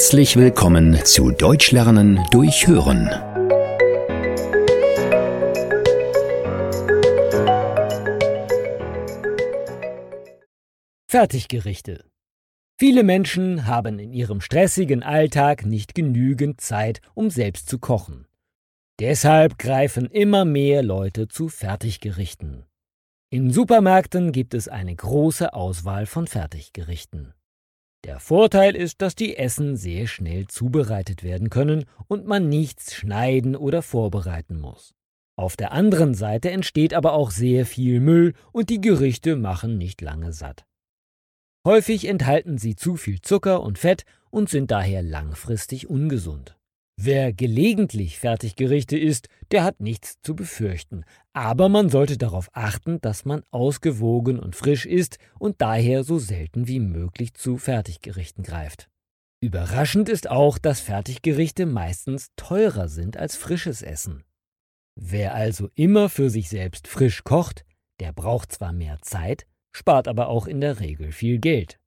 Herzlich willkommen zu Deutsch lernen durch Hören. Fertiggerichte. Viele Menschen haben in ihrem stressigen Alltag nicht genügend Zeit, um selbst zu kochen. Deshalb greifen immer mehr Leute zu Fertiggerichten. In Supermärkten gibt es eine große Auswahl von Fertiggerichten. Der Vorteil ist, dass die Essen sehr schnell zubereitet werden können und man nichts schneiden oder vorbereiten muss. Auf der anderen Seite entsteht aber auch sehr viel Müll und die Gerichte machen nicht lange satt. Häufig enthalten sie zu viel Zucker und Fett und sind daher langfristig ungesund. Wer gelegentlich Fertiggerichte isst, der hat nichts zu befürchten. Aber man sollte darauf achten, dass man ausgewogen und frisch isst und daher so selten wie möglich zu Fertiggerichten greift. Überraschend ist auch, dass Fertiggerichte meistens teurer sind als frisches Essen. Wer also immer für sich selbst frisch kocht, der braucht zwar mehr Zeit, spart aber auch in der Regel viel Geld.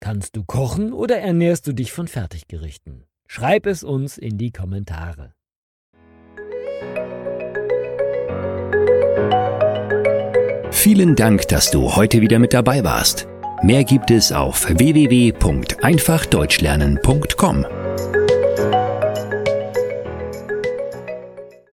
Kannst du kochen oder ernährst du dich von Fertiggerichten? Schreib es uns in die Kommentare. Vielen Dank, dass du heute wieder mit dabei warst. Mehr gibt es auf www.einfachdeutschlernen.com.